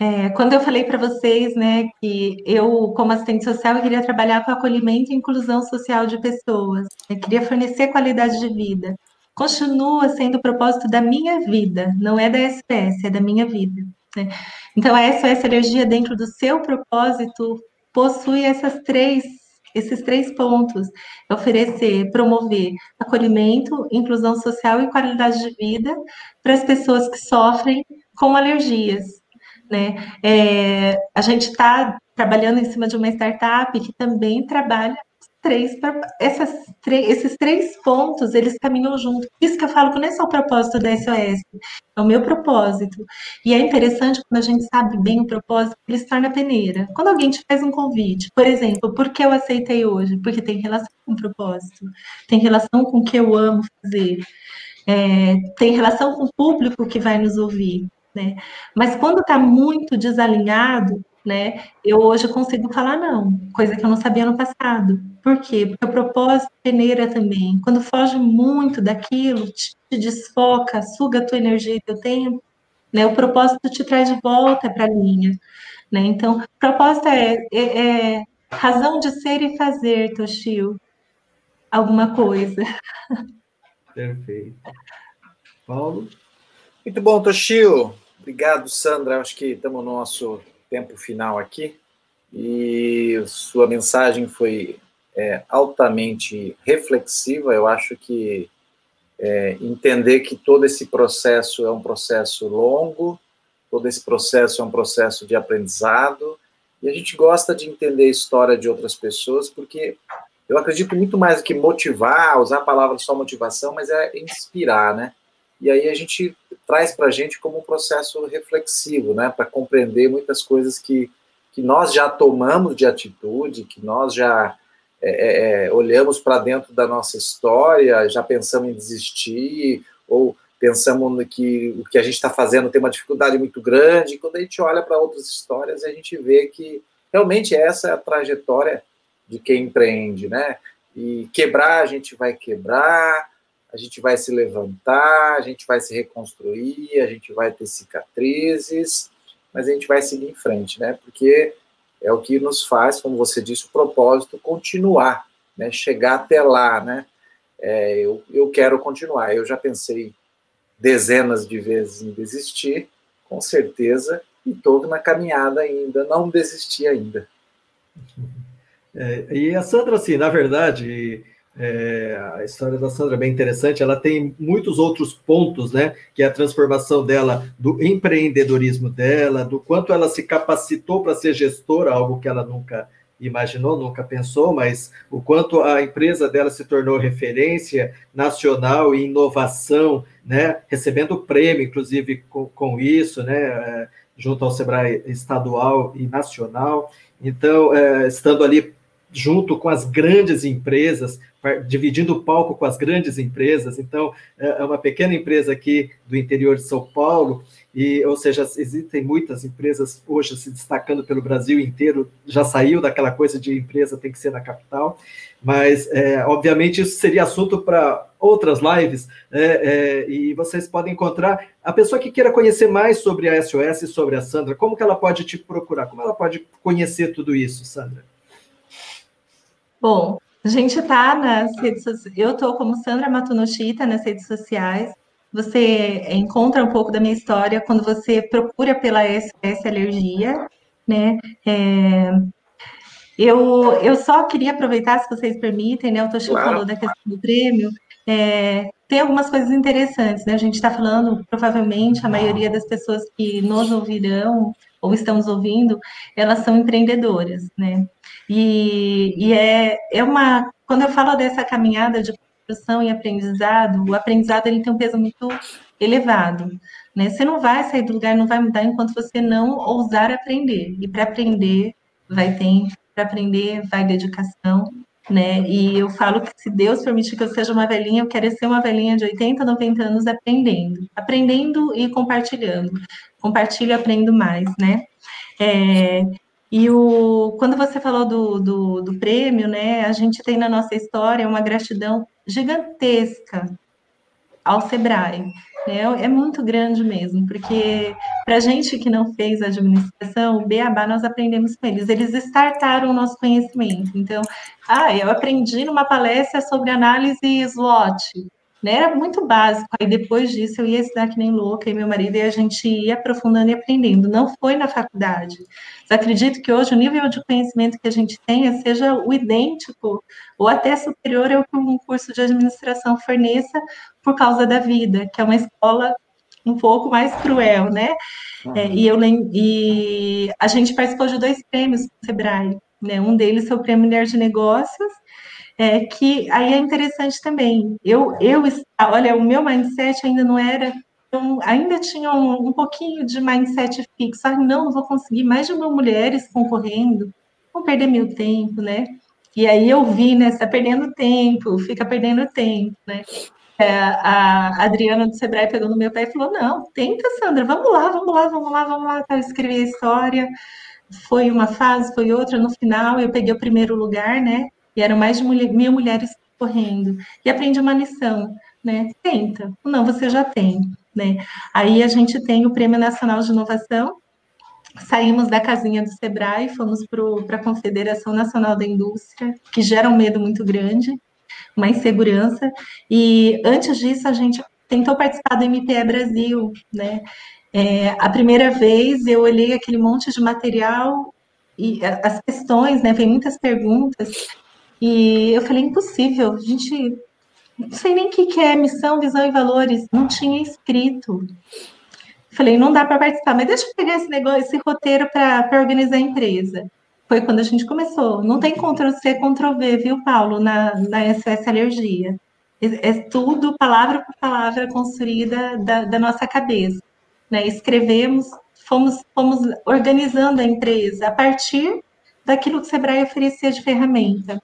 É, quando eu falei para vocês, né, que eu, como assistente social, queria trabalhar com acolhimento e inclusão social de pessoas, eu queria fornecer qualidade de vida continua sendo o propósito da minha vida, não é da SPS, é da minha vida. Né? Então, a SOS Energia, dentro do seu propósito, possui essas três, esses três pontos: oferecer, promover acolhimento, inclusão social e qualidade de vida para as pessoas que sofrem com alergias. Né? É, a gente está trabalhando em cima de uma startup que também trabalha três, essas, esses três pontos, eles caminham junto. Por isso que eu falo que não é só o propósito da SOS, é o meu propósito. E é interessante quando a gente sabe bem o propósito, ele se torna peneira. Quando alguém te faz um convite, por exemplo, por que eu aceitei hoje? Porque tem relação com o propósito, tem relação com o que eu amo fazer, é, tem relação com o público que vai nos ouvir. Né? Mas quando está muito desalinhado, né? Eu hoje consigo falar não, coisa que eu não sabia no passado. Por quê? Porque o propósito peneira também. Quando foge muito daquilo, te, te desfoca, suga a tua energia e teu tempo, né? O propósito te traz de volta para a linha, né? Então, propósito é, é, é razão de ser e fazer, Toshio, alguma coisa. Perfeito. Paulo? Muito bom, Toshio. Obrigado, Sandra. Acho que estamos no nosso tempo final aqui e sua mensagem foi é, altamente reflexiva. Eu acho que é, entender que todo esse processo é um processo longo, todo esse processo é um processo de aprendizado, e a gente gosta de entender a história de outras pessoas, porque eu acredito muito mais que motivar, usar a palavra só motivação, mas é inspirar, né? E aí a gente traz para a gente como um processo reflexivo, né, para compreender muitas coisas que, que nós já tomamos de atitude, que nós já é, é, é olhamos para dentro da nossa história, já pensamos em desistir, ou pensamos que o que a gente está fazendo tem uma dificuldade muito grande, quando a gente olha para outras histórias, a gente vê que realmente essa é a trajetória de quem empreende, né? E quebrar, a gente vai quebrar, a gente vai se levantar, a gente vai se reconstruir, a gente vai ter cicatrizes, mas a gente vai seguir em frente, né? Porque é o que nos faz, como você disse, o propósito continuar, né? Chegar até lá, né? É, eu, eu quero continuar. Eu já pensei dezenas de vezes em desistir, com certeza, e estou na caminhada ainda, não desisti ainda. É, e a Sandra, assim, na verdade, é, a história da Sandra é bem interessante. Ela tem muitos outros pontos, né? Que é a transformação dela, do empreendedorismo dela, do quanto ela se capacitou para ser gestora, algo que ela nunca imaginou, nunca pensou, mas o quanto a empresa dela se tornou referência nacional em inovação, né? Recebendo prêmio, inclusive, com, com isso, né? junto ao Sebrae estadual e nacional. Então, é, estando ali junto com as grandes empresas, dividindo o palco com as grandes empresas. Então, é, é uma pequena empresa aqui do interior de São Paulo, e, ou seja, existem muitas empresas hoje se destacando pelo Brasil inteiro, já saiu daquela coisa de empresa tem que ser na capital, mas, é, obviamente, isso seria assunto para outras lives, é, é, e vocês podem encontrar a pessoa que queira conhecer mais sobre a SOS e sobre a Sandra, como que ela pode te procurar, como ela pode conhecer tudo isso, Sandra? Bom, a gente está nas redes sociais. Eu estou como Sandra Matunoshita nas redes sociais. Você encontra um pouco da minha história quando você procura pela SOS Alergia, né? É... Eu, eu só queria aproveitar, se vocês permitem, né? O Toshio claro. falou da questão do prêmio. É, tem algumas coisas interessantes, né? A gente está falando, provavelmente, a maioria das pessoas que nos ouvirão ou estamos ouvindo, elas são empreendedoras, né? E, e é, é uma. Quando eu falo dessa caminhada de construção e aprendizado, o aprendizado ele tem um peso muito elevado. Né? Você não vai sair do lugar, não vai mudar enquanto você não ousar aprender. E para aprender, vai tempo, para aprender, vai dedicação. Né? E eu falo que se Deus permitir que eu seja uma velhinha, eu quero ser uma velhinha de 80, 90 anos aprendendo. Aprendendo e compartilhando. Compartilho aprendo mais, né? É, e o, quando você falou do, do, do, prêmio, né, a gente tem na nossa história uma gratidão gigantesca ao Sebrae. Né? É muito grande mesmo, porque para a gente que não fez administração, o Beabá nós aprendemos com eles. Eles startaram o nosso conhecimento. Então, ah, eu aprendi numa palestra sobre análise SWOT né? Era muito básico. Aí depois disso eu ia estudar que nem louca, e meu marido e a gente ia aprofundando e aprendendo. Não foi na faculdade. Mas acredito que hoje o nível de conhecimento que a gente tenha seja o idêntico ou até superior ao que um curso de administração forneça por causa da vida, que é uma escola um pouco mais cruel, né? Uhum. É, e eu e a gente participou de dois prêmios do Sebrae, né? Um deles foi o Prêmio Mulher de Negócios é, que aí é interessante também. Eu, eu, olha, o meu mindset ainda não era, ainda tinha um, um pouquinho de mindset fixo. Ah, não, vou conseguir mais de uma mulheres concorrendo, vou perder meu tempo, né? E aí eu vi, né, você tá perdendo tempo, fica perdendo tempo, né? É, a Adriana do Sebrae pegou no meu pé e falou: Não, tenta, Sandra, vamos lá, vamos lá, vamos lá, vamos lá. Eu escrevi a história. Foi uma fase, foi outra. No final, eu peguei o primeiro lugar, né? E eram mais de mil mulheres correndo, e aprendi uma lição, né? Tenta, não, você já tem, né? Aí a gente tem o Prêmio Nacional de Inovação, saímos da casinha do Sebrae, fomos para a Confederação Nacional da Indústria, que gera um medo muito grande, uma insegurança, e antes disso a gente tentou participar do MPE Brasil, né? É, a primeira vez eu olhei aquele monte de material e as questões, né? Vem muitas perguntas, e eu falei, impossível, a gente não sei nem o que, que é missão, visão e valores, não tinha escrito. Falei, não dá para participar, mas deixa eu pegar esse negócio, esse roteiro para organizar a empresa. Foi quando a gente começou. Não tem Ctrl-C, Ctrl-V, viu, Paulo, na, na Alergia. É, é tudo, palavra por palavra, construída da, da nossa cabeça. Né? Escrevemos, fomos, fomos organizando a empresa a partir daquilo que o Sebrae oferecia de ferramenta.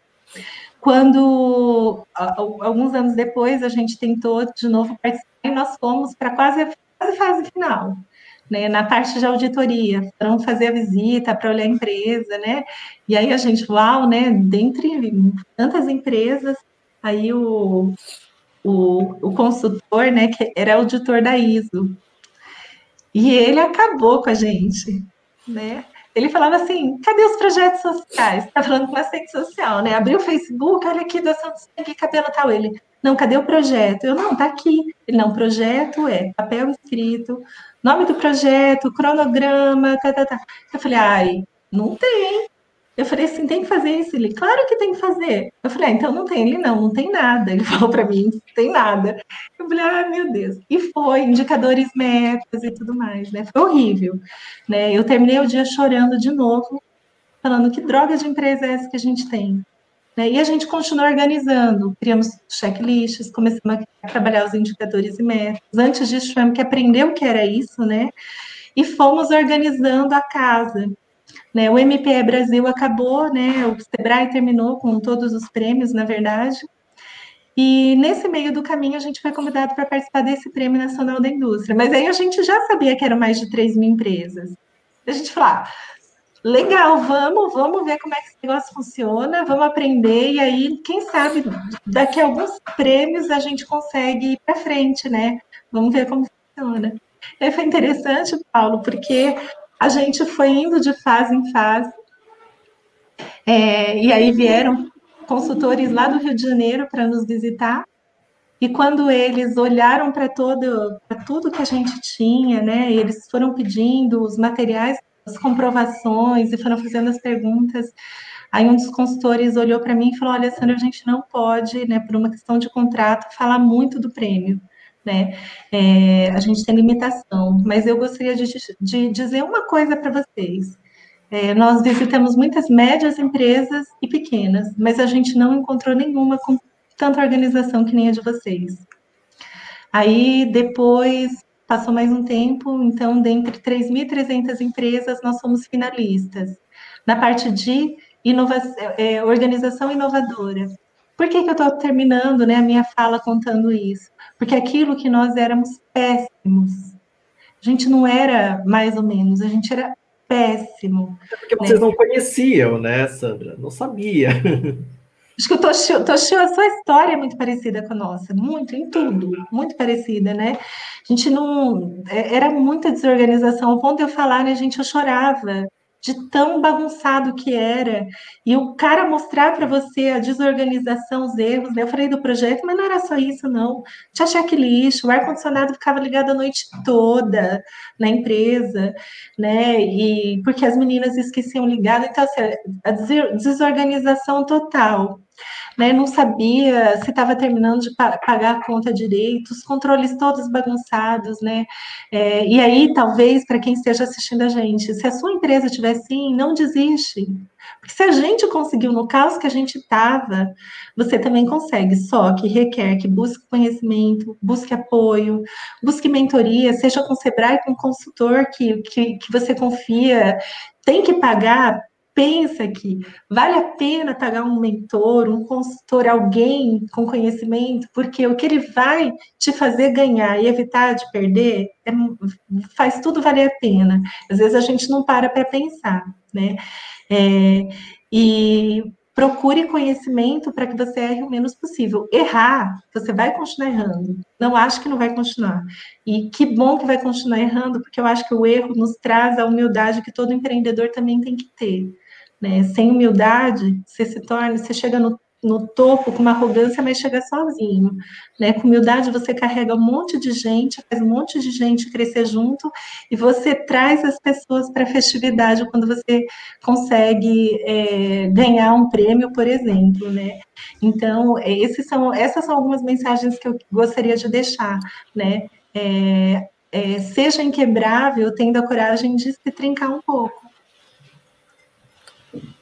Quando, alguns anos depois, a gente tentou de novo participar e nós fomos para quase a fase final. Né, na parte de auditoria, para fazer a visita, para olhar a empresa, né? E aí a gente, uau, né? Dentre tantas empresas, aí o, o, o consultor, né, que era auditor da ISO, e ele acabou com a gente, né? Ele falava assim: cadê os projetos sociais? Está falando com assistente social, né? Abriu o Facebook, olha aqui, doação de sangue, cabelo tal. Ele, não, cadê o projeto? Eu, não, tá aqui. Ele, não, projeto é papel escrito, nome do projeto, cronograma, tá, tá, tá. Eu falei, ai, não tem. Eu falei assim, tem que fazer isso? Ele, claro que tem que fazer. Eu falei, ah, então não tem. Ele, não, não tem nada. Ele falou para mim, não tem nada. Eu falei, ah, meu Deus. E foi, indicadores metas e tudo mais, né? Foi horrível, né? Eu terminei o dia chorando de novo, falando que droga de empresa é essa que a gente tem. Né? E a gente continuou organizando, criamos checklists, começamos a trabalhar os indicadores e metas. Antes disso, tivemos que aprender o que era isso, né? e fomos organizando a casa. Né? O MPE Brasil acabou, né? o Sebrae terminou com todos os prêmios, na verdade, e nesse meio do caminho a gente foi convidado para participar desse Prêmio Nacional da Indústria. Mas aí a gente já sabia que eram mais de 3 mil empresas. A gente falou, ah, legal, vamos, vamos ver como é que esse negócio funciona, vamos aprender, e aí, quem sabe, daqui a alguns prêmios a gente consegue ir para frente, né? Vamos ver como funciona. E foi interessante, Paulo, porque a gente foi indo de fase em fase, é, e aí vieram consultores lá do Rio de Janeiro para nos visitar. E quando eles olharam para todo, tudo que a gente tinha, né, eles foram pedindo os materiais, as comprovações e foram fazendo as perguntas. Aí um dos consultores olhou para mim e falou: Olha, Sandra, a gente não pode, né, por uma questão de contrato, falar muito do prêmio. Né? É, a gente tem limitação, mas eu gostaria de, de dizer uma coisa para vocês. É, nós visitamos muitas médias empresas e pequenas, mas a gente não encontrou nenhuma com tanta organização que nem a de vocês. Aí, depois, passou mais um tempo, então, dentre 3.300 empresas, nós somos finalistas. Na parte de inovação, é, organização inovadora. Por que, que eu estou terminando né, a minha fala contando isso? Porque aquilo que nós éramos péssimos. A gente não era mais ou menos, a gente era péssimo. É porque né? vocês não conheciam, né, Sandra? Não sabia. Acho que o Toshio, Toshio, a sua história é muito parecida com a nossa, muito, em tudo, muito parecida, né? A gente não. É, era muita desorganização. Ao ponto de eu falar, né, gente, eu chorava de tão bagunçado que era. E o cara mostrar para você a desorganização, os erros, né? Eu falei do projeto, mas não era só isso, não. Tinha checklist, o ar-condicionado ficava ligado a noite toda na empresa, né? E porque as meninas esqueciam ligado, então assim, a desorganização total né? Não sabia se estava terminando de pagar a conta direito, os controles todos bagunçados, né? É, e aí, talvez, para quem esteja assistindo a gente, se a sua empresa estiver assim, não desiste. Porque se a gente conseguiu no caos que a gente estava, você também consegue, só que requer que busque conhecimento, busque apoio, busque mentoria, seja com o Sebrae, com um consultor que, que, que você confia, tem que pagar pensa que vale a pena pagar um mentor, um consultor, alguém com conhecimento, porque o que ele vai te fazer ganhar e evitar de perder é, faz tudo valer a pena. Às vezes a gente não para para pensar, né? É, e procure conhecimento para que você erre o menos possível. Errar, você vai continuar errando. Não acho que não vai continuar. E que bom que vai continuar errando, porque eu acho que o erro nos traz a humildade que todo empreendedor também tem que ter. Né? Sem humildade, você se torna, você chega no, no topo com uma arrogância, mas chega sozinho. Né? Com humildade, você carrega um monte de gente, faz um monte de gente crescer junto, e você traz as pessoas para a festividade quando você consegue é, ganhar um prêmio, por exemplo. Né? Então, é, são, essas são algumas mensagens que eu gostaria de deixar. Né? É, é, seja inquebrável, tendo a coragem de se trincar um pouco.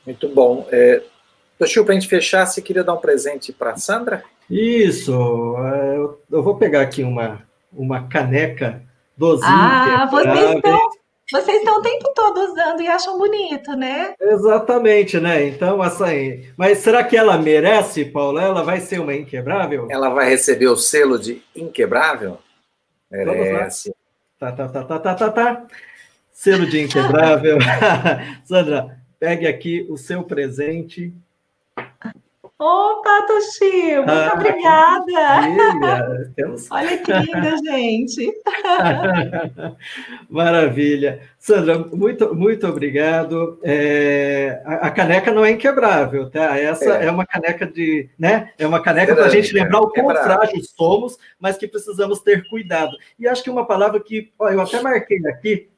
Muito bom. É, Toshio, para a gente fechar, você queria dar um presente para a Sandra? Isso. É, eu, vou pegar aqui uma, uma caneca dozinha. Ah, vocês estão, vocês estão o tempo todo usando e acham bonito, né? Exatamente, né? Então, assim. Mas será que ela merece, Paula? Ela vai ser uma inquebrável? Ela vai receber o selo de inquebrável? Merece. Tá, tá, tá, tá, tá, tá, tá. Selo de inquebrável. Sandra, Pegue aqui o seu presente. Opa, Toshio, muito ah, obrigada. Temos... Olha que linda, gente. Maravilha. Sandra, muito, muito obrigado. É, a, a, caneca não é inquebrável, tá? Essa é, é uma caneca de, né? É uma caneca para a gente lembrar o quão frágeis somos, mas que precisamos ter cuidado. E acho que uma palavra que ó, eu até marquei aqui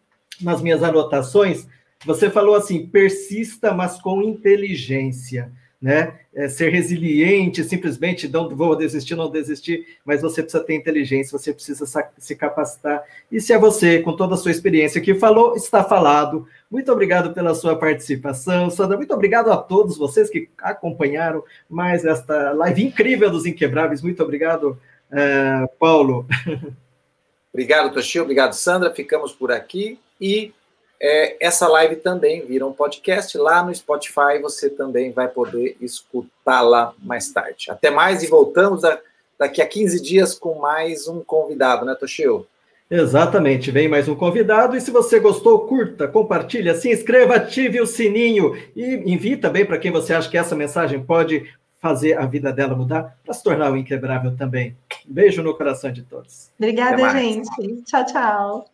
nas minhas anotações você falou assim, persista, mas com inteligência, né? É ser resiliente, simplesmente não vou desistir, não desistir, mas você precisa ter inteligência, você precisa se capacitar. E se é você, com toda a sua experiência que falou, está falado. Muito obrigado pela sua participação, Sandra. Muito obrigado a todos vocês que acompanharam mais esta live incrível dos Inquebráveis. Muito obrigado, uh, Paulo. Obrigado, Toshio. Obrigado, Sandra. Ficamos por aqui. E é, essa live também vira um podcast lá no Spotify. Você também vai poder escutá-la mais tarde. Até mais e voltamos a, daqui a 15 dias com mais um convidado, né, Toshio? Exatamente, vem mais um convidado. E se você gostou, curta, compartilha, se inscreva, ative o sininho e envie também para quem você acha que essa mensagem pode fazer a vida dela mudar para se tornar o inquebrável também. Beijo no coração de todos. Obrigada, gente. Tchau, tchau.